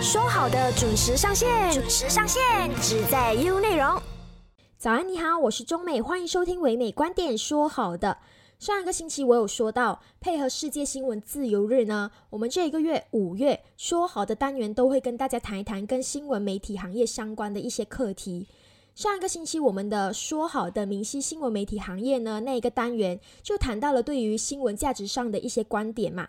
说好的准时上线，准时上线，只在 U 内容。早安，你好，我是中美，欢迎收听唯美观点。说好的，上一个星期我有说到，配合世界新闻自由日呢，我们这一个月五月说好的单元都会跟大家谈一谈跟新闻媒体行业相关的一些课题。上一个星期我们的说好的明晰新闻媒体行业呢，那一个单元就谈到了对于新闻价值上的一些观点嘛。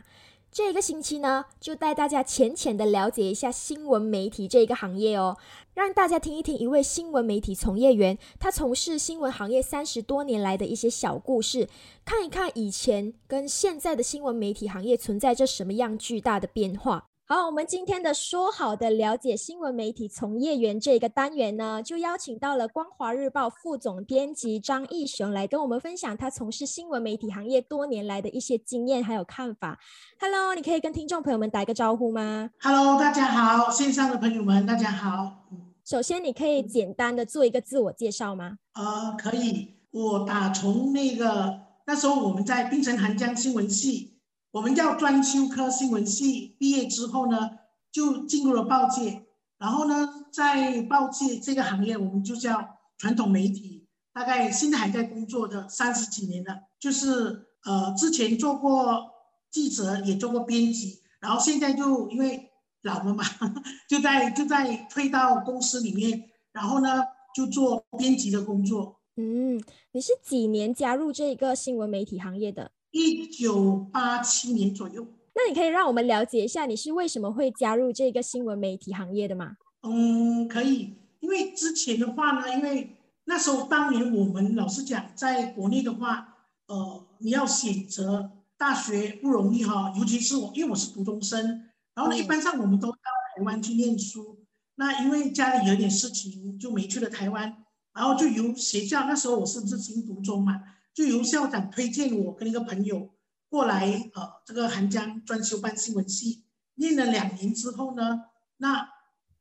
这一个星期呢，就带大家浅浅的了解一下新闻媒体这一个行业哦，让大家听一听一位新闻媒体从业员他从事新闻行业三十多年来的一些小故事，看一看以前跟现在的新闻媒体行业存在着什么样巨大的变化。好，我们今天的说好的了解新闻媒体从业员这个单元呢，就邀请到了光华日报副总编辑张义雄来跟我们分享他从事新闻媒体行业多年来的一些经验还有看法。Hello，你可以跟听众朋友们打个招呼吗？Hello，大家好，线上的朋友们大家好。首先，你可以简单的做一个自我介绍吗？呃，可以。我打从那个那时候我们在槟城寒江新闻系。我们叫专修科新闻系，毕业之后呢，就进入了报界。然后呢，在报界这个行业，我们就叫传统媒体。大概现在还在工作的三十几年了，就是呃，之前做过记者，也做过编辑，然后现在就因为老了嘛，就在就在退到公司里面，然后呢，就做编辑的工作。嗯，你是几年加入这个新闻媒体行业的？一九八七年左右，那你可以让我们了解一下你是为什么会加入这个新闻媒体行业的吗？嗯，可以，因为之前的话呢，因为那时候当年我们老实讲，在国内的话，呃，你要选择大学不容易哈，尤其是我，因为我是读中生，然后呢，一般上我们都到台湾去念书，那因为家里有点事情，就没去了台湾，然后就由学校，那时候我是不是新读中嘛？就由校长推荐我跟一个朋友过来，呃，这个韩江专修班新闻系念了两年之后呢，那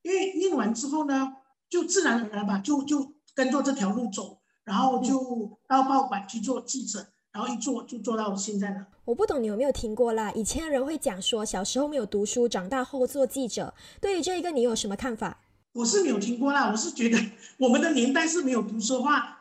因为念完之后呢，就自然而然吧，就就跟着这条路走，然后就到报馆去做记者，然后一做就做到现在了。我不懂你有没有听过啦？以前的人会讲说，小时候没有读书，长大后做记者。对于这一个，你有什么看法？我是没有听过啦，我是觉得我们的年代是没有读书的话。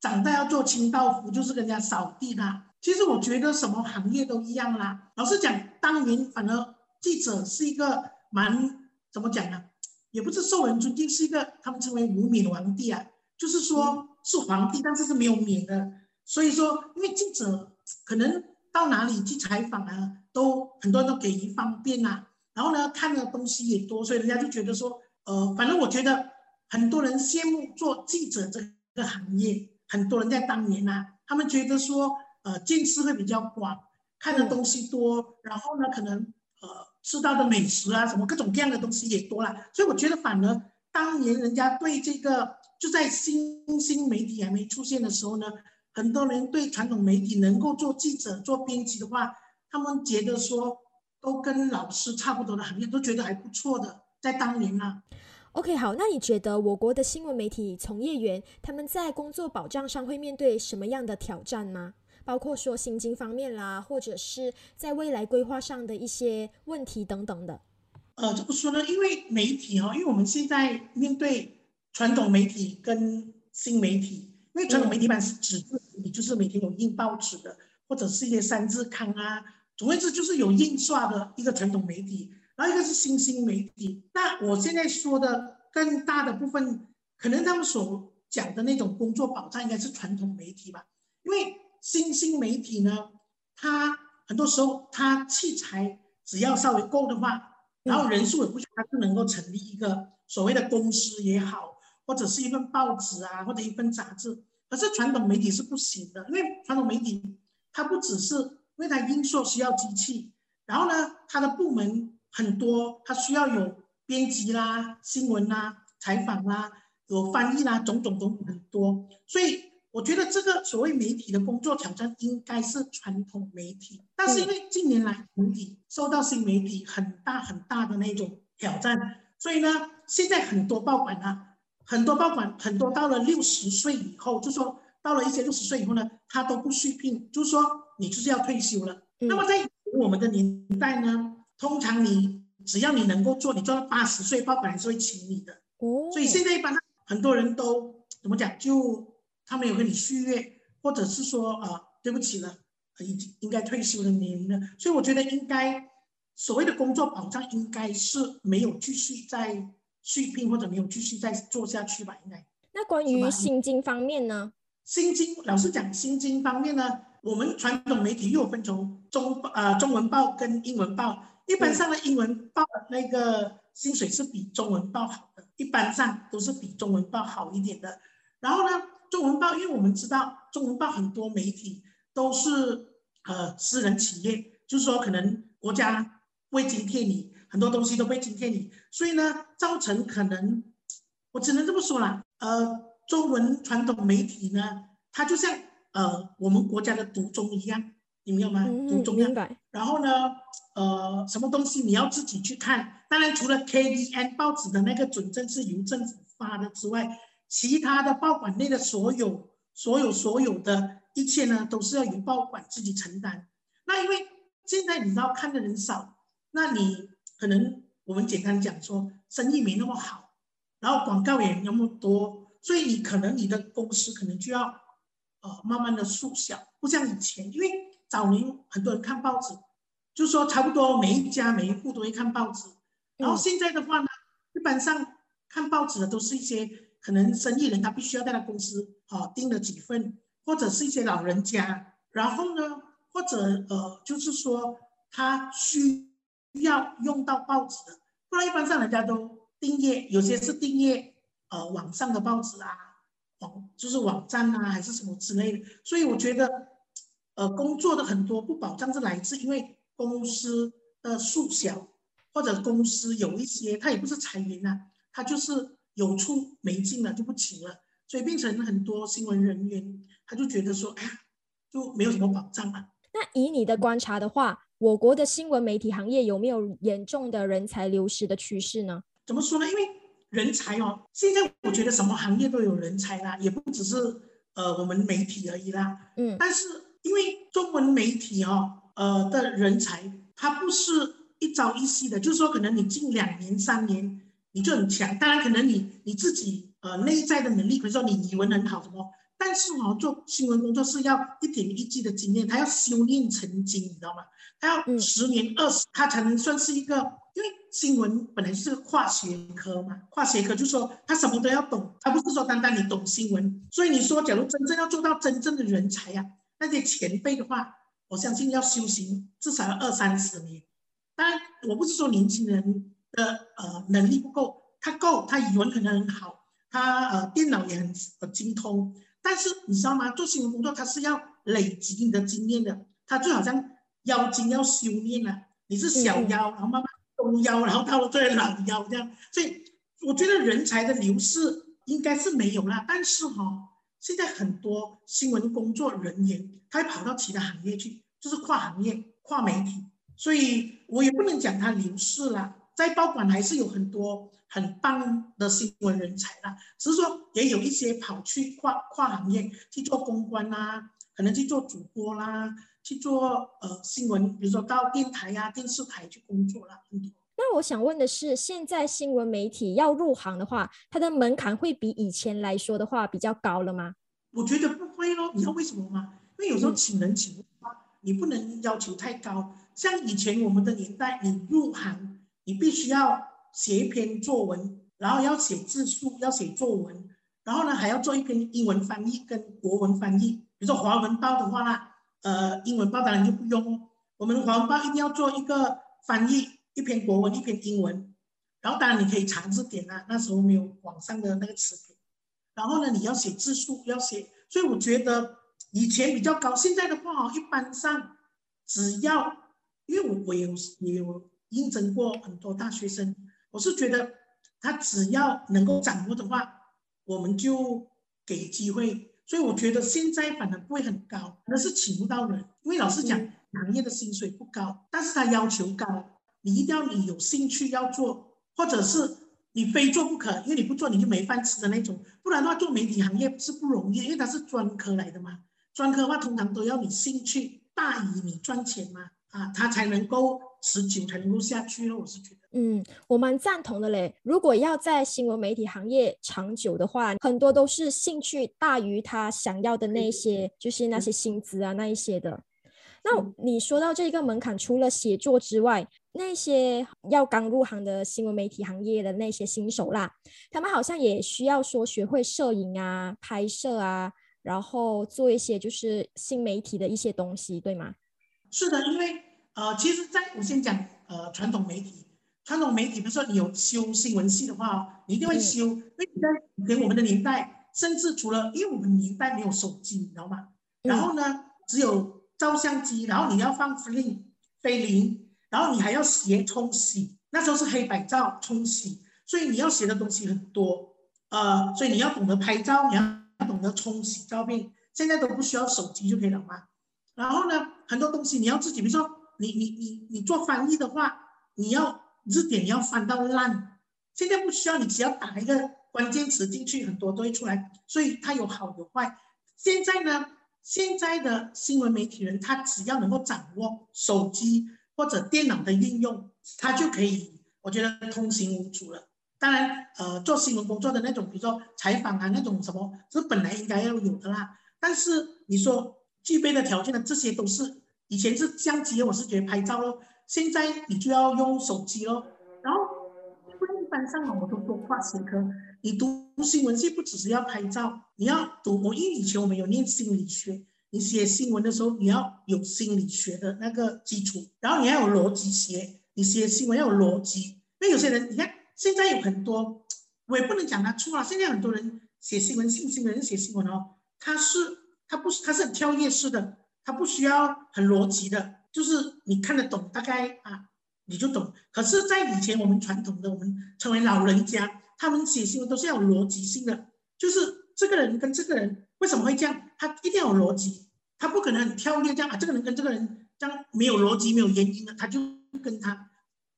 长大要做清道夫，就是跟人家扫地啦。其实我觉得什么行业都一样啦。老实讲，当年反而记者是一个蛮怎么讲呢？也不是受人尊敬，是一个他们称为无冕皇帝啊，就是说是皇帝，但是是没有冕的。所以说，因为记者可能到哪里去采访啊，都很多人都给予方便啊。然后呢，看的东西也多，所以人家就觉得说，呃，反正我觉得很多人羡慕做记者这个行业。很多人在当年呢，他们觉得说，呃，见识会比较广，看的东西多，然后呢，可能呃吃到的美食啊，什么各种各样的东西也多了，所以我觉得反而当年人家对这个就在新兴媒体还没出现的时候呢，很多人对传统媒体能够做记者、做编辑的话，他们觉得说都跟老师差不多的行业，都觉得还不错的，在当年呢。OK，好，那你觉得我国的新闻媒体从业员他们在工作保障上会面对什么样的挑战吗？包括说薪金方面啦，或者是在未来规划上的一些问题等等的。呃，怎么说呢？因为媒体哈，因为我们现在面对传统媒体跟新媒体，因为传统媒体版是纸质媒体，就是每天有印报纸的，或者是一些三字刊啊，总之就是有印刷的一个传统媒体。然后一个是新兴媒体，那我现在说的更大的部分，可能他们所讲的那种工作保障应该是传统媒体吧，因为新兴媒体呢，它很多时候它器材只要稍微够的话，然后人数也不少，它就能够成立一个所谓的公司也好，或者是一份报纸啊，或者一份杂志。可是传统媒体是不行的，因为传统媒体它不只是因为它因素需要机器，然后呢，它的部门。很多，他需要有编辑啦、新闻啦、采访啦、有翻译啦，种种种很多。所以我觉得这个所谓媒体的工作挑战应该是传统媒体，但是因为近年来媒体受到新媒体很大很大的那种挑战，所以呢，现在很多报馆呢，很多报馆很多到了六十岁以后，就说到了一些六十岁以后呢，他都不续聘，就是说你就是要退休了。那么在我们的年代呢？通常你只要你能够做，你做到八十岁，爸爸还是会请你的。哦，所以现在一般很多人都怎么讲？就他没有跟你续约，或者是说啊，对不起了，已经应该退休的年龄了。所以我觉得应该所谓的工作保障，应该是没有继续再续聘或者没有继续再做下去吧？应该。那关于薪金方面呢？薪金，老实讲，薪金方面呢，我们传统媒体又有分成中呃中文报跟英文报。一般上的英文报那个薪水是比中文报好的，一般上都是比中文报好一点的。然后呢，中文报，因为我们知道中文报很多媒体都是呃私人企业，就是说可能国家会津贴你很多东西都会津贴你，所以呢，造成可能我只能这么说了，呃。中文传统媒体呢，它就像呃我们国家的独中一样，你明白吗？读中样。然后呢，呃，什么东西你要自己去看。当然，除了 KDN 报纸的那个准证是由政府发的之外，其他的报馆内的所有、所有、所有的一切呢，都是要由报馆自己承担。那因为现在你知道看的人少，那你可能我们简单讲说，生意没那么好，然后广告也那么多。所以你可能你的公司可能就要，呃，慢慢的缩小，不像以前，因为早年很多人看报纸，就是说差不多每一家每一户都会看报纸，然后现在的话呢，一般上看报纸的都是一些可能生意人，他必须要在他公司啊订了几份，或者是一些老人家，然后呢，或者呃，就是说他需要用到报纸的，不然一般上人家都订阅，有些是订阅。呃，网上的报纸啊，网就是网站啊，还是什么之类的。所以我觉得，呃，工作的很多不保障是来自因为公司的数小，或者公司有一些，他也不是裁员呐，他就是有出没进了就不请了，所以变成很多新闻人员他就觉得说，哎呀，就没有什么保障了。那以你的观察的话，我国的新闻媒体行业有没有严重的人才流失的趋势呢？怎么说呢？因为人才哦，现在我觉得什么行业都有人才啦，也不只是呃我们媒体而已啦。嗯，但是因为中文媒体哦，呃的人才，他不是一朝一夕的，就是说可能你近两年三年你就很强，当然可能你你自己呃内在的能力，比如说你语文很好什么，但是哦做新闻工作是要一点一滴的经验，他要修炼成精，你知道吗？他要十年二十，他才能算是一个，因为新闻本来是跨学科嘛，跨学科就说他什么都要懂，他不是说单单你懂新闻。所以你说，假如真正要做到真正的人才呀，那些前辈的话，我相信要修行至少要二三十年。当然，我不是说年轻人的呃能力不够，他够，他语文可能很好，他呃电脑也很精通，但是你知道吗？做新闻工作，他是要累积你的经验的，他就好像。腰筋要修炼啊！你是小腰，然后慢慢中腰，然后到了最老腰这样。所以我觉得人才的流失应该是没有啦。但是哈，现在很多新闻工作人员他会跑到其他行业去，就是跨行业、跨媒体。所以我也不能讲他流失了，在报馆还是有很多很棒的新闻人才啦。只是说也有一些跑去跨跨行业去做公关啦，可能去做主播啦。去做呃新闻，比如说到电台呀、电视台去工作了。那我想问的是，现在新闻媒体要入行的话，它的门槛会比以前来说的话比较高了吗？我觉得不会咯，你知道为什么吗？因为有时候请人请不你不能要求太高。像以前我们的年代，你入行，你必须要写一篇作文，然后要写字数，要写作文，然后呢还要做一篇英文翻译跟国文翻译。比如说华文报的话呢。呃，英文报当然就不用，我们华文报一定要做一个翻译，一篇国文，一篇英文，然后当然你可以查字典啊，那时候没有网上的那个词典，然后呢，你要写字数，要写，所以我觉得以前比较高，现在的话哦，一般上只要，因为我我有也有应征过很多大学生，我是觉得他只要能够掌握的话，我们就给机会。所以我觉得现在反而不会很高，可能是请不到人，因为老实讲，行业的薪水不高，但是他要求高，你一定要你有兴趣要做，或者是你非做不可，因为你不做你就没饭吃的那种，不然的话做媒体行业是不容易，因为它是专科来的嘛，专科的话通常都要你兴趣大于你赚钱嘛，啊，它才能够持久，才能够下去咯，我是觉得。嗯，我蛮赞同的嘞。如果要在新闻媒体行业长久的话，很多都是兴趣大于他想要的那些，就是那些薪资啊那一些的。那你说到这个门槛，除了写作之外，那些要刚入行的新闻媒体行业的那些新手啦，他们好像也需要说学会摄影啊、拍摄啊，然后做一些就是新媒体的一些东西，对吗？是的，因为呃，其实在我先讲呃传统媒体，传统媒体，比如说你有修新闻系的话，你一定会修，因为在以前我们的年代，甚至除了因为我们年代没有手机，你知道吗？然后呢，只有照相机，然后你要放 film 菲林，然后你还要写冲洗，那时候是黑白照冲洗，所以你要写的东西很多，呃，所以你要懂得拍照，你要懂得冲洗照片，现在都不需要手机就可以了嘛。然后呢，很多东西你要自己，比如说你你你你做翻译的话，你要字典要翻到烂。现在不需要，你只要打一个关键词进去，很多都会出来。所以它有好有坏。现在呢，现在的新闻媒体人，他只要能够掌握手机或者电脑的运用，他就可以，我觉得通行无阻了。当然，呃，做新闻工作的那种，比如说采访啊那种什么，是本来应该要有的啦。但是你说。具备的条件呢？这些都是以前是相机，我是觉得拍照咯。现在你就要用手机咯。然后因为一般上我都多跨学科，你读新闻系不只是要拍照，你要读。我因为以前我们有念心理学，你写新闻的时候你要有心理学的那个基础，然后你要有逻辑学，你写新闻要有逻辑。因为有些人你看现在有很多，我也不能讲他错了。现在很多人写新闻，信心的人写新闻哦，他是。他不是，他是很跳跃式的，他不需要很逻辑的，就是你看得懂，大概啊你就懂。可是，在以前我们传统的，我们称为老人家，他们写新闻都是要有逻辑性的，就是这个人跟这个人为什么会这样，他一定要有逻辑，他不可能很跳跃这样啊，这个人跟这个人这样没有逻辑、没有原因的，他就跟他，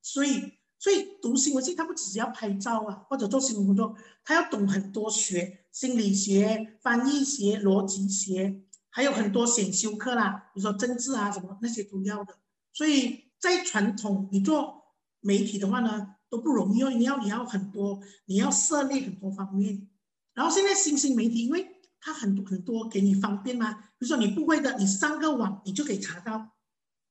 所以。所以读新闻系，他不只是要拍照啊，或者做新闻工作，他要懂很多学心理学、翻译学、逻辑学，还有很多选修课啦，比如说政治啊什么那些都要的。所以在传统你做媒体的话呢，都不容易，因为你要你要很多，你要涉猎很多方面。然后现在新兴媒体，因为它很多很多给你方便嘛，比如说你不会的，你上个网你就可以查到。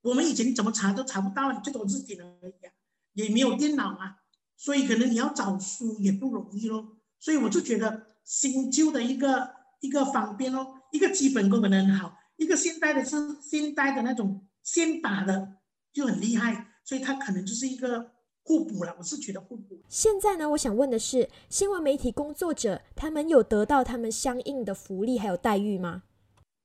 我们以前怎么查都查不到，你最多字典而已啊。也没有电脑啊，所以可能你要找书也不容易咯。所以我就觉得新旧的一个一个方便咯，一个基本功能很好，一个现代的是现代的那种现打的就很厉害，所以它可能就是一个互补了。我是觉得互补。现在呢，我想问的是，新闻媒体工作者他们有得到他们相应的福利还有待遇吗？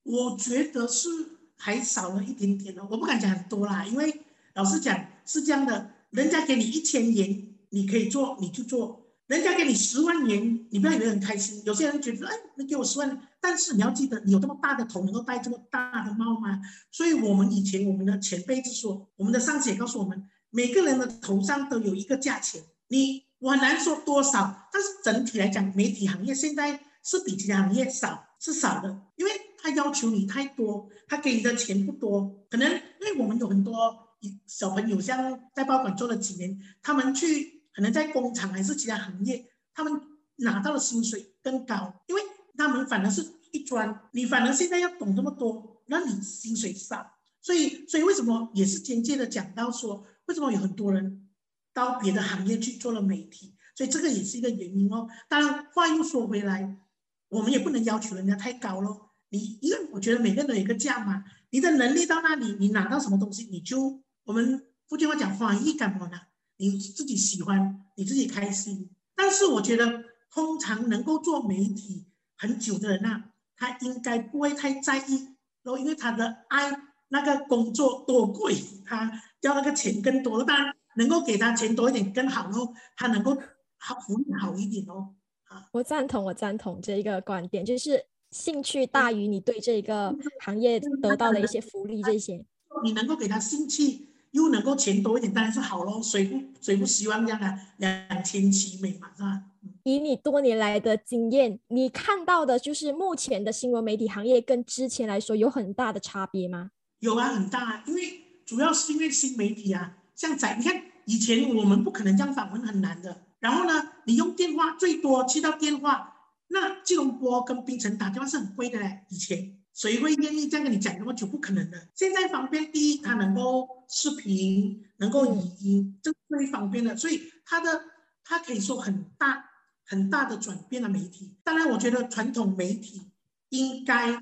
我觉得是还少了一点点哦，我不敢讲很多啦，因为老实讲是这样的。人家给你一千元，你可以做，你就做；人家给你十万元，你不要以为很开心。有些人觉得，哎，你给我十万，但是你要记得，你有这么大的头，能够戴这么大的帽吗？所以，我们以前我们的前辈就说，我们的上司也告诉我们，每个人的头上都有一个价钱。你我很难说多少，但是整体来讲，媒体行业现在是比其他行业少，是少的，因为他要求你太多，他给你的钱不多，可能因为我们有很多。小朋友像在报馆做了几年，他们去可能在工厂还是其他行业，他们拿到的薪水更高，因为他们反而是一专，你反而现在要懂这么多，那你薪水少，所以所以为什么也是间接的讲到说，为什么有很多人到别的行业去做了媒体，所以这个也是一个原因哦。当然话又说回来，我们也不能要求人家太高咯。你因为我觉得每个人都有一个价嘛，你的能力到那里，你拿到什么东西你就。我们福建话讲欢意干嘛呢？你自己喜欢，你自己开心。但是我觉得，通常能够做媒体很久的人呐，他应该不会太在意，然后因为他的爱那个工作多贵，他要那个钱更多，当然能够给他钱多一点更好喽，他能够好福利好一点哦。啊，我赞同，我赞同这一个观点，就是兴趣大于你对这个行业得到的一些福利这些，你能够给他兴趣。又能够钱多一点，当然是好喽。谁不谁不希望这样啊？两全其美嘛，是吧？以你多年来的经验，你看到的就是目前的新闻媒体行业跟之前来说有很大的差别吗？有啊，很大啊。因为主要是因为新媒体啊，像在你看以前我们不可能这样访问，很难的。然后呢，你用电话最多接到电话，那吉隆坡跟槟城打电话是很贵的嘞。以前谁会愿意这样跟你讲那么久？不可能的。现在方便，第一，它能够视频，能够语音，这最方便的。所以它的它可以说很大很大的转变了媒体。当然，我觉得传统媒体应该。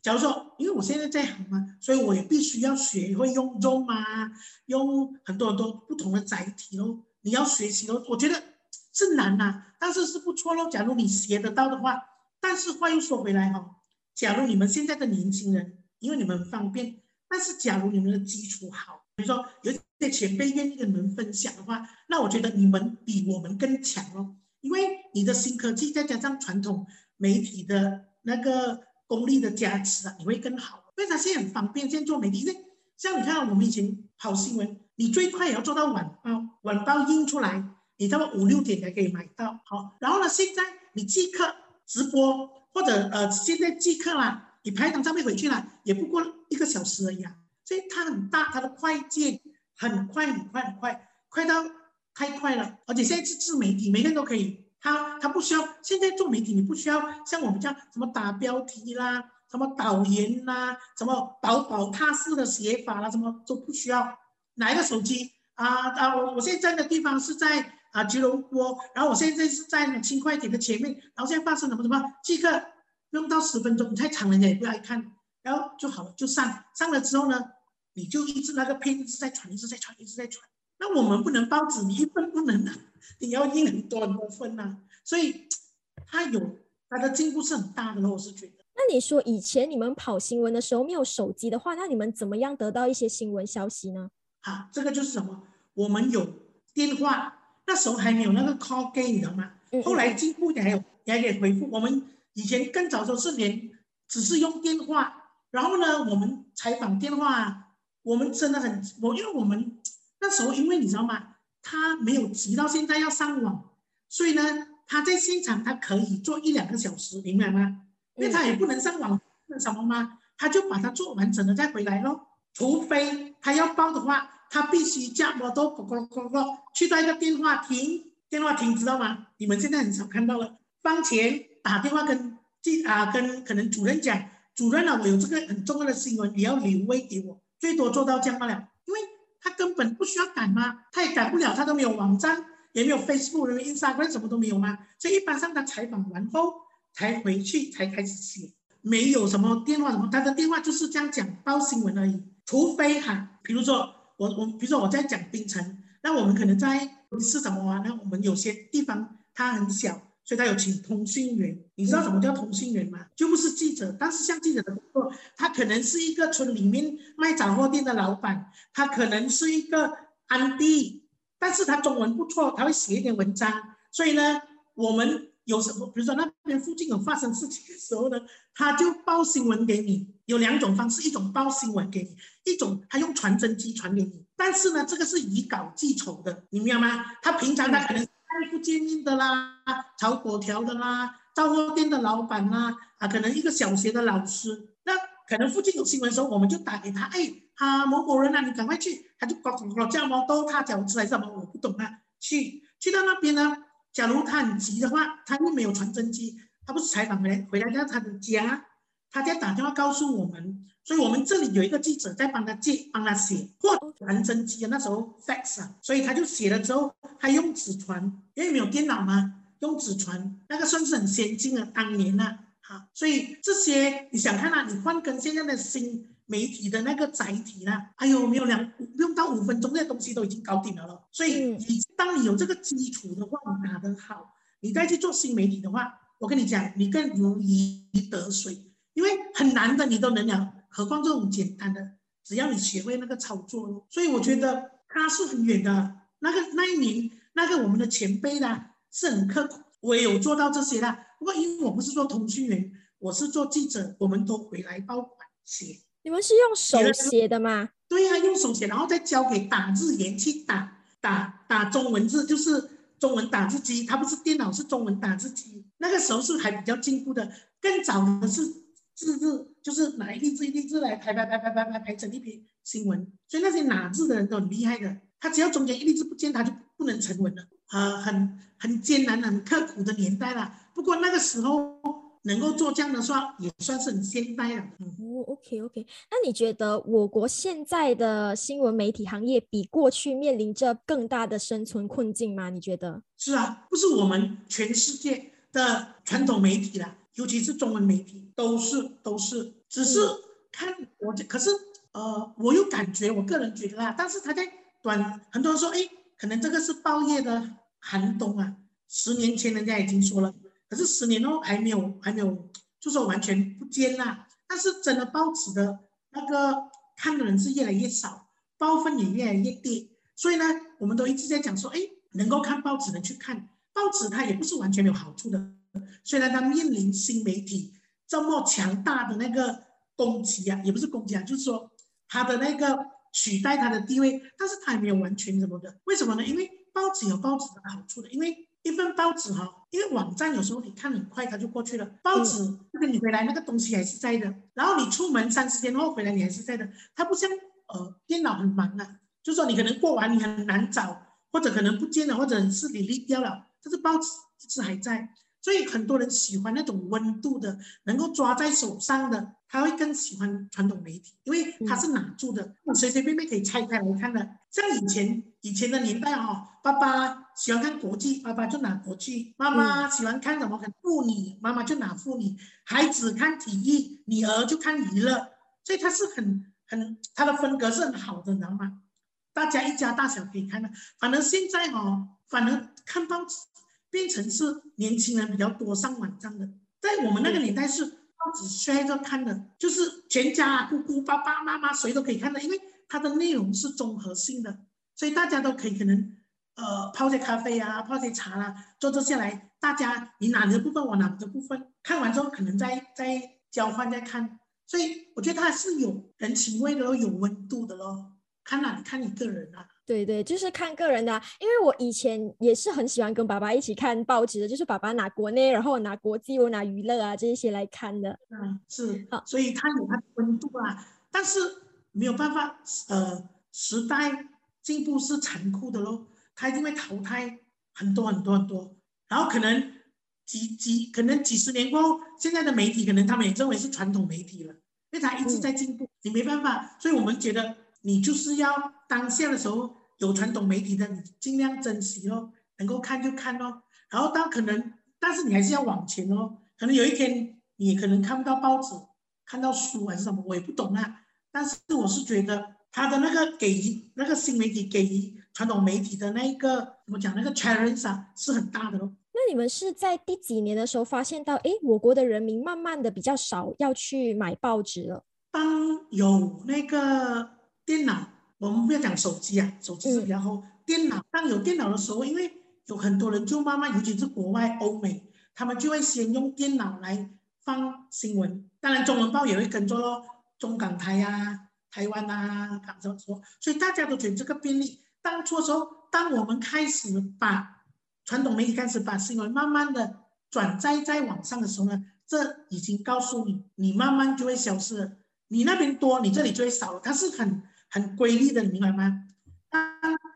假如说，因为我现在在行嘛，所以我也必须要学会用 Zoom 啊，用很多很多不同的载体咯。你要学习咯，我觉得是难呐，但是是不错咯。假如你学得到的话，但是话又说回来哈，假如你们现在的年轻人，因为你们方便，但是假如你们的基础好，比如说有些前辈愿意跟你们分享的话，那我觉得你们比我们更强哦，因为你的新科技再加上传统媒体的那个。功力的加持啊，你会更好。因为它现在很方便，现在做媒体，因为像你看，我们以前跑新闻，你最快也要做到晚报，晚报印出来，你差不多五六点才可以买到。好，然后呢，现在你即刻直播，或者呃，现在即刻啦，你拍一张照片回去了，也不过一个小时而已啊。所以它很大，它的快件很快很快很快，快到太快了。而且现在是自媒体，每个人都可以。他他不需要，现在做媒体你不需要像我们这样什么打标题啦，什么导言啦，什么宝宝踏实的写法啦，什么都不需要。拿一个手机啊啊，我我现在的地方是在啊吉隆坡，然后我现在是在轻快点的前面，然后现在发生什么什么，即刻用到十分钟，太长了人家也不爱看，然后就好了，就上上了之后呢，你就一直那个片一直在传，一直在传，一直在传。那我们不能报纸，你一份不能啊，你要印很多很多份呐，所以它有它的进步是很大的，我是觉得。那你说以前你们跑新闻的时候没有手机的话，那你们怎么样得到一些新闻消息呢？啊，这个就是什么？我们有电话，那时候还没有那个 call game，你知道吗？后来进步点还有还可以回复。我们以前更早时候是连只是用电话，然后呢，我们采访电话，我们真的很我因为我们。那时候，因为你知道吗？他没有急到现在要上网，所以呢，他在现场他可以做一两个小时，明白吗？因为他也不能上网，那什么吗？他就把它做完整了再回来咯。除非他要报的话，他必须驾摩托咕咕咕咕去到一个电话亭，电话亭知道吗？你们现在很少看到了，放前打电话跟记啊跟可能主任讲，主任啊，我有这个很重要的新闻，你要留位给我，最多做到这样罢了。他根本不需要赶吗？他也赶不了，他都没有网站，也没有 Facebook、没有 Instagram，什么都没有吗？所以一般上他采访完后才回去才开始写，没有什么电话什么，他的电话就是这样讲报新闻而已。除非哈，比如说我我，比如说我在讲冰城，那我们可能在是什么啊？那我们有些地方它很小。所以它有请通讯员，你知道什么叫通讯员吗？就不是记者，但是像记者的工作，他可能是一个村里面卖杂货店的老板，他可能是一个安迪，但是他中文不错，他会写一点文章。所以呢，我们有什么，比如说那边附近有发生事情的时候呢，他就报新闻给你。有两种方式，一种报新闻给你，一种他用传真机传给你。但是呢，这个是以稿记仇的，你明白吗？他平常他可能。不见面的啦，炒粿条的啦，杂货店的老板啦，啊，可能一个小学的老师，那可能附近有新闻的时候，我们就打给他，哎，他某某人啊，你赶快去，他就呱呱呱叫猫都他叫出来什么，我不懂啊，去去到那边呢，假如他很急的话，他又没有传真机，他不是采访回来回来到他的家。他在打电话告诉我们，所以我们这里有一个记者在帮他记、帮他写，或传真机啊，那时候 fax 啊，所以他就写了之后，他用纸传，因为没有电脑嘛，用纸传，那个算是很先进的，当年呐，好，所以这些你想看啊，你换跟现在的新媒体的那个载体呢，哎呦，没有两不用到五分钟，那东西都已经搞定了了。所以你当你有这个基础的话，你打得好，你再去做新媒体的话，我跟你讲，你更如鱼得水。因为很难的，你都能了，何况这种简单的，只要你学会那个操作咯。所以我觉得他是很远的。那个那一年，那个我们的前辈呢，是很刻苦，我也有做到这些的。不过因为我不是做通讯员，我是做记者，我们都回来报馆写。你们是用手写的吗？对呀，用手写，然后再交给打字员去打打打中文字，就是中文打字机，它不是电脑，是中文打字机。那个时候是还比较进步的，更早的是。字字就是拿一粒字一粒字来排排排排排排排成一篇新闻，所以那些拿字的人都很厉害的。他只要中间一粒字不见，他就不能成文了。呃，很很艰难、很刻苦的年代了。不过那个时候能够做这样的话，也算是很现代了。哦，OK OK。那你觉得我国现在的新闻媒体行业比过去面临着更大的生存困境吗？你觉得？是啊，不是我们全世界的传统媒体啦，尤其是中文媒体，都是都是，只是看我这，可是呃，我有感觉，我个人觉得啦，但是他在短，很多人说，哎。可能这个是报业的寒冬啊，十年前人家已经说了，可是十年后还没有还没有，就说完全不见啦。但是真的报纸的那个看的人是越来越少，报分也越来越低。所以呢，我们都一直在讲说，哎，能够看报纸的去看报纸，它也不是完全有好处的。虽然它面临新媒体这么强大的那个攻击啊，也不是攻击啊，就是说它的那个。取代它的地位，但是它还没有完全什么的，为什么呢？因为报纸有报纸的好处的，因为一份报纸哈，因为网站有时候你看很快它就过去了，报纸那个你回来那个东西还是在的，然后你出门三十天后回来你还是在的，它不像呃电脑很忙啊，就说你可能过完你很难找，或者可能不见了，或者是你离掉了，但是报纸一直还在。所以很多人喜欢那种温度的，能够抓在手上的，他会更喜欢传统媒体，因为它是拿住的，随随便便可以拆开来看的。像以前以前的年代哈，爸爸喜欢看国际，爸爸就拿国际；妈妈喜欢看什么看妇女，妈妈就拿妇女；孩子看体育，女儿就看娱乐。所以他是很很，他的风格是很好的，你知道吗？大家一家大小可以看到。反正现在哦，反正看报纸。变成是年轻人比较多上网站的，在我们那个年代是报纸摔着看的，就是全家姑姑、爸爸妈妈谁都可以看的，因为它的内容是综合性的，所以大家都可以可能呃泡些咖啡啊，泡些茶啦，坐坐下来，大家你哪的部分我哪的部分，看完之后可能再再交换再看，所以我觉得它是有人情味的咯，有温度的咯，看哪里看你个人啊。对对，就是看个人的，因为我以前也是很喜欢跟爸爸一起看报纸的，就是爸爸拿国内，然后我拿国际，我拿娱乐啊这些来看的。嗯，是，好，所以它有它的温度啊，但是没有办法，呃，时代进步是残酷的咯，它一定会淘汰很多很多很多，然后可能几几可能几十年过后，现在的媒体可能他们也认为是传统媒体了，因为它一直在进步，你没办法，所以我们觉得你就是要当下的时候。有传统媒体的，你尽量珍惜哦，能够看就看哦。然后到可能，但是你还是要往前哦。可能有一天你可能看不到报纸，看到书还是什么，我也不懂啊。但是我是觉得他的那个给那个新媒体给传统媒体的那一个怎么讲，那个 challenge 啊是很大的咯。那你们是在第几年的时候发现到，哎，我国的人民慢慢的比较少要去买报纸了？当有那个电脑。我们不要讲手机啊，手机是比较厚。电脑当有电脑的时候，因为有很多人就慢慢，尤其是国外欧美，他们就会先用电脑来放新闻。当然，中文报也会跟着咯，中港台呀、台湾啊，港什么说，所以大家都觉得这个便利。当初的时候，当我们开始把传统媒体开始把新闻慢慢的转载在网上的时候呢，这已经告诉你，你慢慢就会消失了。你那边多，你这里就会少了。它是很。很规律的，你明白吗？当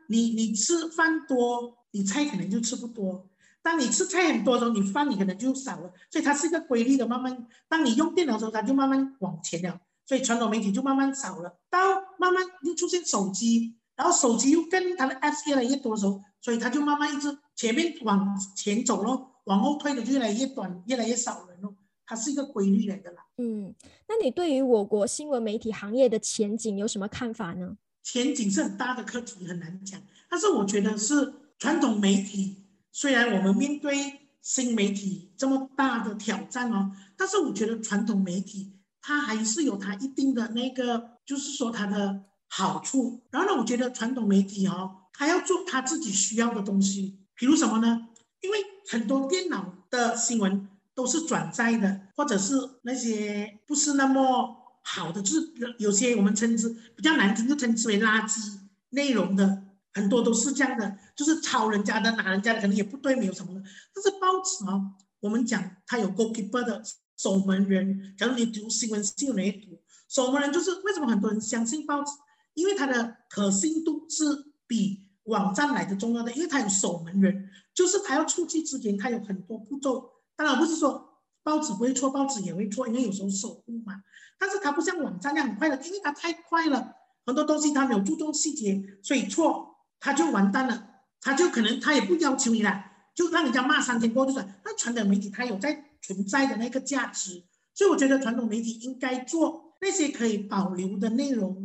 你你吃饭多，你菜可能就吃不多；当你吃菜很多的时候，你饭你可能就少了。所以它是一个规律的，慢慢。当你用电脑的时候，它就慢慢往前了。所以传统媒体就慢慢少了。到慢慢又出现手机，然后手机又跟它的 Apps 越来越多的时候，所以它就慢慢一直前面往前走咯，往后退的就越来越短，越来越少人咯。它是一个规律来的啦。嗯，那你对于我国新闻媒体行业的前景有什么看法呢？前景是很大的课题，很难讲。但是我觉得是传统媒体，虽然我们面对新媒体这么大的挑战哦，但是我觉得传统媒体它还是有它一定的那个，就是说它的好处。然后呢，我觉得传统媒体哦，它要做它自己需要的东西，比如什么呢？因为很多电脑的新闻。都是转载的，或者是那些不是那么好的，就是有些我们称之比较难听，就称之为垃圾内容的，很多都是这样的，就是抄人家的、拿人家的，可能也不对，没有什么的。但是报纸哦，我们讲它有 goalkeeper 的守门人，假如你读新闻，新闻读守门人，就是为什么很多人相信报纸，因为它的可信度是。比网站来的重要的，因为它有守门人，就是它要出去之前，它有很多步骤。当然不是说报纸不会错，报纸也会错，因为有时候守护嘛。但是它不像网站那样很快的，因为它太快了，很多东西它没有注重细节，所以错它就完蛋了，它就可能它也不要求你了，就让人家骂三天过就是。那传统媒体它有在存在的那个价值，所以我觉得传统媒体应该做那些可以保留的内容。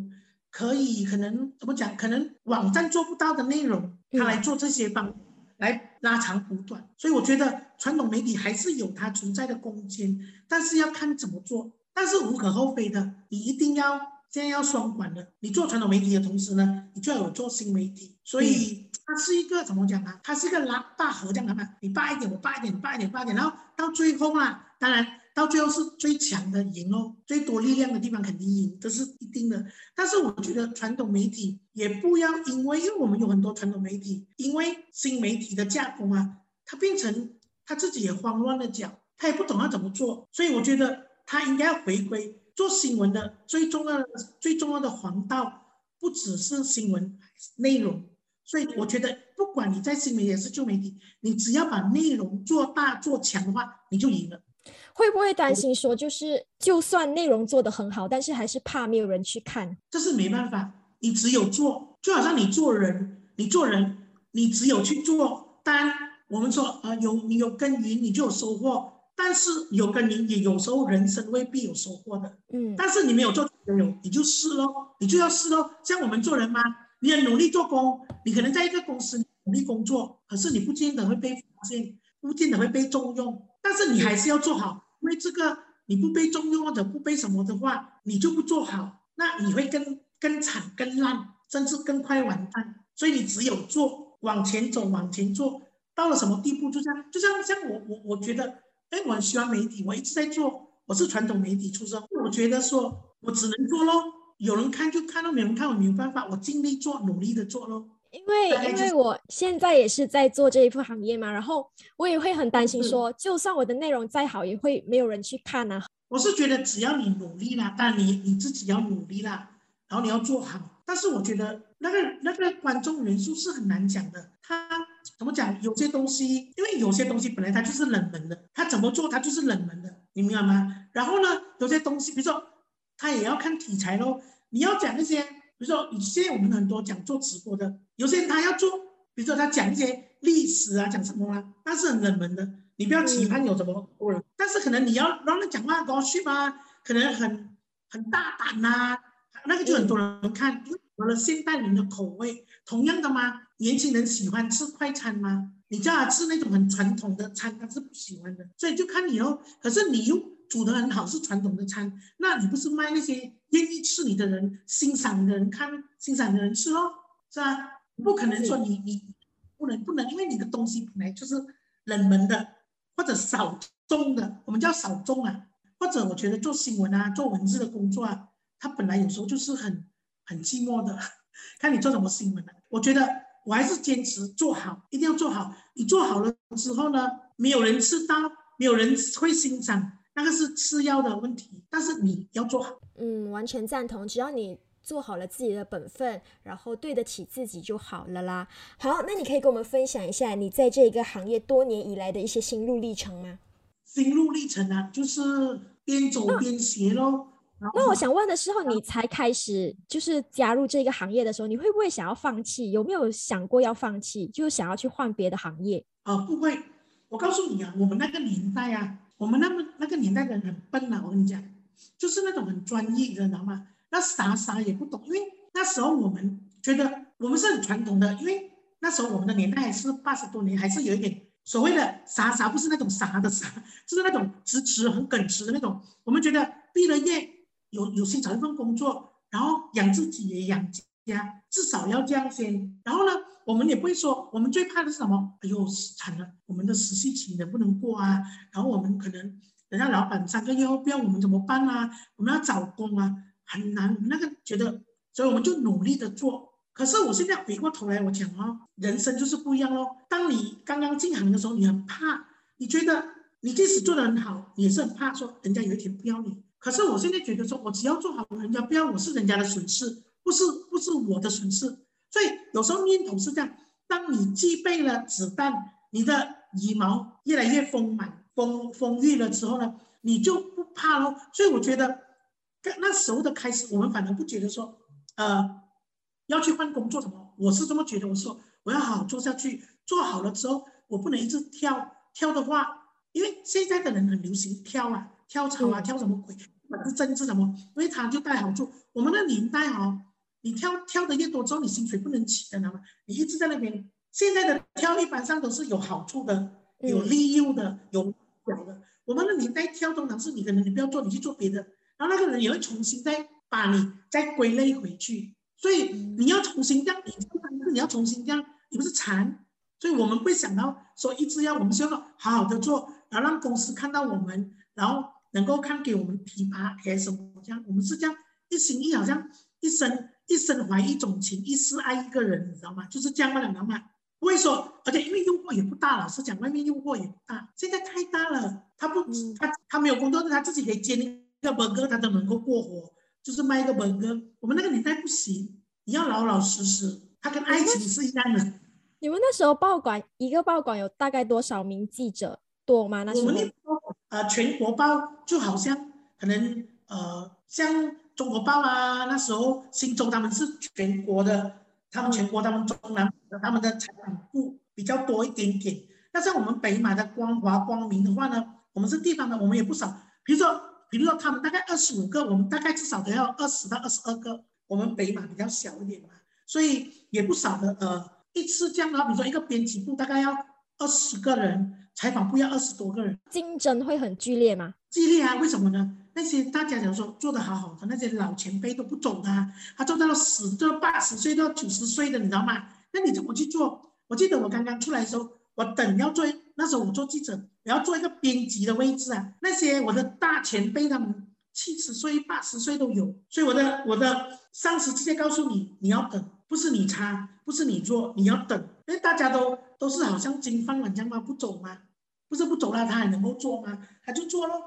可以，可能怎么讲？可能网站做不到的内容，他来做这些帮，来拉长补短。所以我觉得传统媒体还是有它存在的空间，但是要看怎么做。但是无可厚非的，你一定要现在要双管的。你做传统媒体的同时呢，你就要有做新媒体。所以它是一个怎么讲啊？它是一个拉大河这样的嘛，你扒一点，我扒一点，你扒一点，扒一点，然后到最后啊，当然。到最后是最强的赢哦，最多力量的地方肯定赢，这是一定的。但是我觉得传统媒体也不要因为，因为我们有很多传统媒体，因为新媒体的架构啊，它变成他自己也慌乱了脚，他也不懂要怎么做。所以我觉得他应该要回归做新闻的最重要的、最重要的黄道，不只是新闻内容。所以我觉得，不管你在新媒体还是旧媒体，你只要把内容做大做强的话，你就赢了。会不会担心说，就是就算内容做得很好，但是还是怕没有人去看？这是没办法，你只有做，就好像你做人，你做人，你只有去做。当然，我们说，呃，有你有耕耘，你就有收获。但是有耕耘，也有时候人生未必有收获的。嗯。但是你没有做，有你就试咯，你就要试咯。像我们做人嘛，你很努力做工，你可能在一个公司努力工作，可是你不见得会被发现，不见得会被重用。但是你还是要做好。因为这个你不被重用或者不被什么的话，你就不做好，那你会更更惨、更烂，甚至更快完蛋。所以你只有做，往前走，往前做，到了什么地步就这样，就像像我我我觉得，哎，我很喜欢媒体，我一直在做，我是传统媒体出身，我觉得说我只能做咯，有人看就看到，没人看我没有办法，我尽力做，努力的做咯。因为因为我现在也是在做这一副行业嘛，然后我也会很担心说，就算我的内容再好，也会没有人去看啊。我是觉得只要你努力啦，但你你自己要努力啦，然后你要做好。但是我觉得那个那个观众人数是很难讲的。他怎么讲？有些东西，因为有些东西本来它就是冷门的，他怎么做它就是冷门的，你明白吗？然后呢，有些东西，比如说他也要看题材喽。你要讲那些，比如说你现在我们很多讲做直播的。有些人他要做，比如说他讲一些历史啊，讲什么啊，那是很冷门的，你不要期盼有什么多人。但是可能你要让他讲话高兴啊，可能很很大胆呐，那个就很多人看，因为有了现代人的口味。同样的吗？年轻人喜欢吃快餐吗？你叫他吃那种很传统的餐，他是不喜欢的。所以就看你哦。可是你又煮的很好，是传统的餐，那你不是卖那些愿意吃你的人、欣赏的人看、欣赏的人吃哦，是吧？不可能说你你不能不能，因为你的东西本来就是冷门的或者少众的，我们叫少众啊。或者我觉得做新闻啊，做文字的工作啊，它本来有时候就是很很寂寞的。看你做什么新闻了，我觉得我还是坚持做好，一定要做好。你做好了之后呢，没有人知道，没有人会欣赏，那个是次要的问题。但是你要做好。嗯，完全赞同。只要你。做好了自己的本分，然后对得起自己就好了啦。好，那你可以跟我们分享一下你在这个行业多年以来的一些心路历程吗？心路历程啊，就是边走边学喽。那我想问的时候，你才开始就是加入这个行业的时候，你会不会想要放弃？有没有想过要放弃，就是想要去换别的行业？啊，不会。我告诉你啊，我们那个年代啊，我们那么那个年代的人很笨啊，我跟你讲，就是那种很专业的，知道吗？那啥啥也不懂，因为那时候我们觉得我们是很传统的，因为那时候我们的年代是八十多年，还是有一点所谓的啥啥，不是那种啥的啥，就 是那种直直很耿直的那种。我们觉得毕了业有有心找一份工作，然后养自己也养家，至少要这样先。然后呢，我们也不会说，我们最怕的是什么？哎呦，惨了，我们的实习期能不能过啊？然后我们可能人家老板三个月后不要我们怎么办啊？我们要找工啊？很难，那个觉得，所以我们就努力的做。可是我现在回过头来，我讲哦，人生就是不一样哦。当你刚刚进行的时候，你很怕，你觉得你即使做的很好，也是很怕说人家有一天不要你。可是我现在觉得说，我只要做好，人家不要我是人家的损失，不是不是我的损失。所以有时候念头是这样：当你具备了子弹，你的羽毛越来越丰满、丰丰裕了之后呢，你就不怕喽。所以我觉得，那时候的开始，我们反而不觉得说，呃，要去换工作什么。我是这么觉得，我说我要好好做下去，做好了之后，我不能一直跳跳的话，因为现在的人很流行跳啊，跳槽啊，跳什么鬼？不是政治什么，因为他就带好处。我们那年代哦，你跳跳的越多之后，你薪水不能起的，知道吗？你一直在那边。现在的跳一般上都是有好处的，有利诱的，有表的。我们那年代跳通常是你可能你不要做，你去做别的，然后那个人也会重新再把你再归类回去。所以你要重新这样，你你要重新这样，你不是馋。所以我们会想到说，一直要我们是要好好的做，然后让公司看到我们，然后。能够看给我们提拔还是什么这样？我们是这样一心一好像一生一生怀一种情，一世爱一个人，你知道吗？就是这样嘛，知道吗？不会说，而且因为诱惑也不大，老实讲，外面诱惑也不大。现在太大了，他不，他他没有工作，他自己可以接一个本哥，他都能够过活，就是卖一个本哥。我们那个年代不行，你要老老实实，他跟爱情是一样的。你们那时候报馆一个报馆有大概多少名记者？多吗？那时候？呃，全国报就好像可能呃，像中国报啊，那时候新中他们是全国的，他们全国他们中南他们的采访部比较多一点点。那像我们北马的光华、光明的话呢，我们是地方的，我们也不少。比如说，比如说他们大概二十五个，我们大概至少都要二十到二十二个。我们北马比较小一点嘛，所以也不少的。呃，一次这样的话，比如说一个编辑部大概要二十个人。采访部要二十多个人，竞争会很剧烈吗？激烈啊！为什么呢？那些大家假如说做得好好的那些老前辈都不走的，他做到了死都八十岁到九十岁的，你知道吗？那你怎么去做？我记得我刚刚出来的时候，我等要做那时候我做记者，我要做一个编辑的位置啊。那些我的大前辈他们七十岁、八十岁都有，所以我的我的上司直接告诉你，你要等，不是你差，不是你做，你要等，因为大家都都是好像金饭碗这样吗？不走吗？不是不走了，他还能够做吗？他就做咯，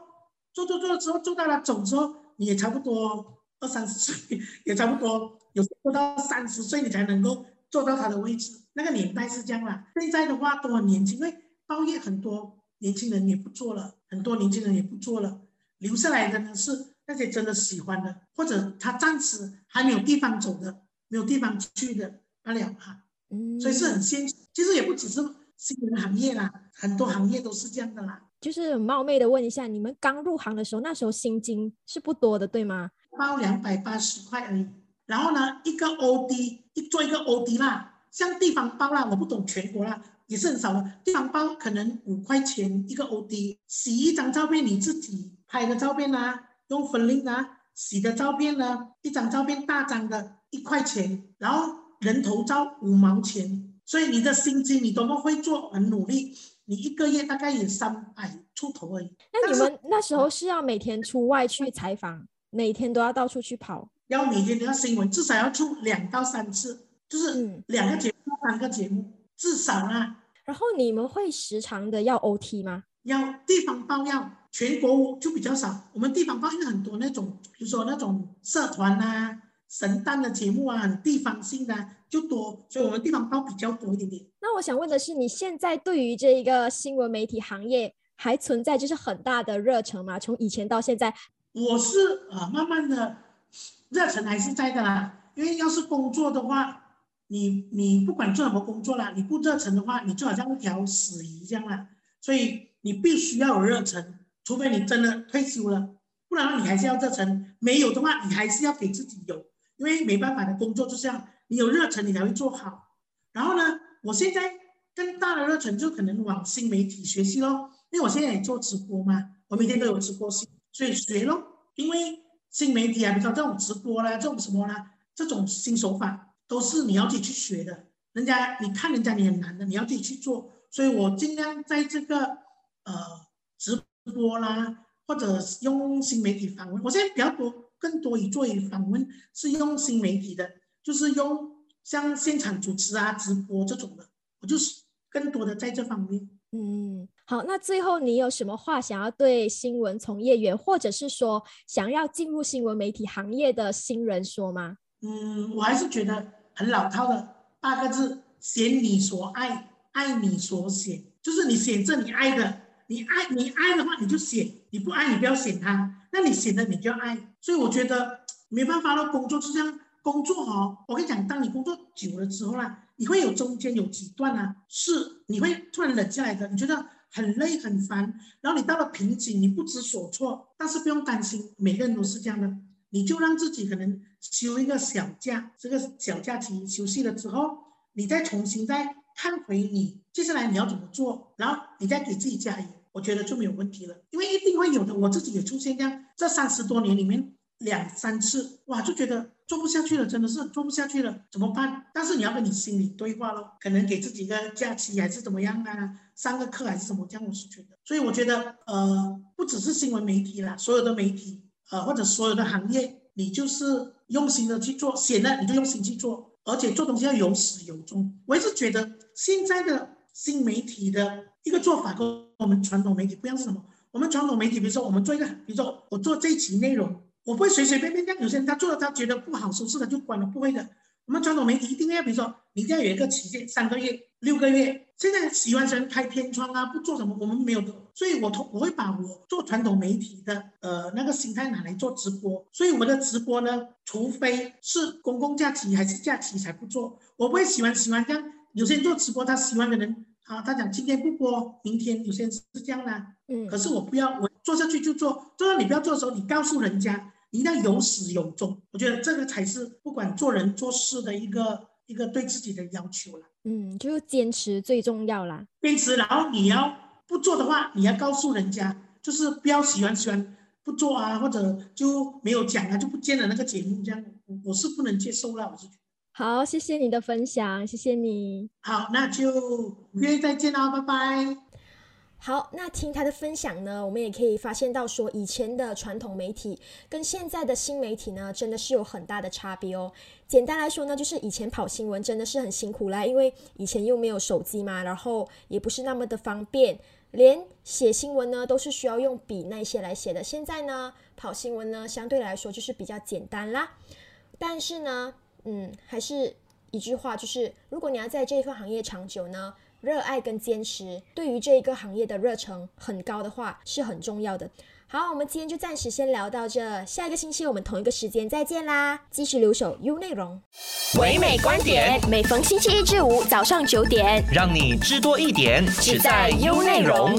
做做做了之后，做到了走之后，你也差不多二三十岁，也差不多有做到三十岁，你才能够做到他的位置。那个年代是这样啦。现在的话都很年轻，因为报业很多年轻人也不做了，很多年轻人也不做了，留下来的呢是那些真的喜欢的，或者他暂时还没有地方走的，没有地方去的罢了哈。嗯，所以是很现实，其实也不只是。新闻行业啦，很多行业都是这样的啦。就是很冒昧的问一下，你们刚入行的时候，那时候薪金是不多的，对吗？包两百八十块而已。然后呢，一个 OD 一做一个 OD 啦，像地方包啦，我不懂全国啦，也是很少的。地方包可能五块钱一个 OD，洗一张照片你自己拍的照片啊，用粉令啊洗的照片呢，一张照片大张的一块钱，然后人头照五毛钱。所以你的薪金你多么会做，很努力，你一个月大概也三百出头而已。那你们那时候是要每天出外去采访，每天都要到处去跑，要每天都要新闻，至少要出两到三次，就是两个节目、三个节目，至少啊。然后你们会时常的要 OT 吗？要地方报要，全国就比较少。我们地方报因为很多那种，比如说那种社团啊。神诞的节目啊，很地方性的就多，所以我们地方报比较多一点点。那我想问的是，你现在对于这一个新闻媒体行业还存在就是很大的热忱吗？从以前到现在，我是呃，慢慢的热忱还是在的啦。因为要是工作的话，你你不管做什么工作啦，你不热忱的话，你就好像一条死鱼这样啦。所以你必须要有热忱，除非你真的退休了，不然你还是要热忱。没有的话，你还是要给自己有。因为没办法的工作就这样，你有热忱你才会做好。然后呢，我现在更大的热忱就可能往新媒体学习咯，因为我现在也做直播嘛，我每天都有直播戏，所以学咯。因为新媒体啊，比如说这种直播啦，这种什么啦，这种新手法都是你要自己去学的。人家你看人家你很难的，你要自己去做。所以我尽量在这个呃直播啦，或者用新媒体访问，我现在比较多。更多以作为访问是用新媒体的，就是用像现场主持啊、直播这种的，我就是更多的在这方面。嗯，好，那最后你有什么话想要对新闻从业员，或者是说想要进入新闻媒体行业的新人说吗？嗯，我还是觉得很老套的八个字：选你所爱，爱你所选。就是你选择你爱的，你爱你爱的话你就写，你不爱你不要选它。那你写的你就要爱。所以我觉得 没办法了，工作是这样。工作哦，我跟你讲，当你工作久了之后啦，你会有中间有几段啊，是你会突然冷下来的，你觉得很累很烦，然后你到了瓶颈，你不知所措。但是不用担心，每个人都是这样的，你就让自己可能休一个小假，这个小假期休息了之后，你再重新再看回你接下来你要怎么做，然后你再给自己加油，我觉得就没有问题了，因为一定会有的。我自己也出现这样，这三十多年里面两三次，哇，就觉得。做不下去了，真的是做不下去了，怎么办？但是你要跟你心里对话咯，可能给自己一个假期还是怎么样啊？上个课还是什么？这样我是觉得，所以我觉得，呃，不只是新闻媒体啦，所有的媒体，呃，或者所有的行业，你就是用心的去做，写了你就用心去做，而且做东西要有始有终。我一直觉得现在的新媒体的一个做法跟我们传统媒体不一样是什么？我们传统媒体，比如说我们做一个，比如说我做这一期内容。我不会随随便便这样，有些人他做了他觉得不好收视他就关了，不会的。我们传统媒体一定要，比如说你一定要有一个期限，三个月、六个月。现在喜欢人开天窗啊，不做什么，我们没有的。所以我同我会把我做传统媒体的呃那个心态拿来做直播。所以我的直播呢，除非是公共假期还是假期才不做。我不会喜欢喜欢这样，有些人做直播他喜欢的人啊，他讲今天不播，明天有些人是这样的。嗯。可是我不要，我做下去就做，做到你不要做的时候，你告诉人家。一定要有始有终，我觉得这个才是不管做人做事的一个一个对自己的要求了。嗯，就是坚持最重要啦。坚持，然后你要不做的话，你要告诉人家，就是不要喜欢喜欢不做啊，或者就没有讲啊，就不见了那个节目，这样我是不能接受了。我是觉得。好，谢谢你的分享，谢谢你。好，那就约再见啦，拜拜。好，那听他的分享呢，我们也可以发现到说，以前的传统媒体跟现在的新媒体呢，真的是有很大的差别哦。简单来说呢，就是以前跑新闻真的是很辛苦啦，因为以前又没有手机嘛，然后也不是那么的方便，连写新闻呢都是需要用笔那些来写的。现在呢，跑新闻呢相对来说就是比较简单啦。但是呢，嗯，还是一句话，就是如果你要在这一份行业长久呢。热爱跟坚持，对于这一个行业的热忱很高的话，是很重要的。好，我们今天就暂时先聊到这，下一个星期我们同一个时间再见啦！继续留守 U 内容，唯美观点，每逢星期一至五早上九点，让你知多一点，只在 U 内容。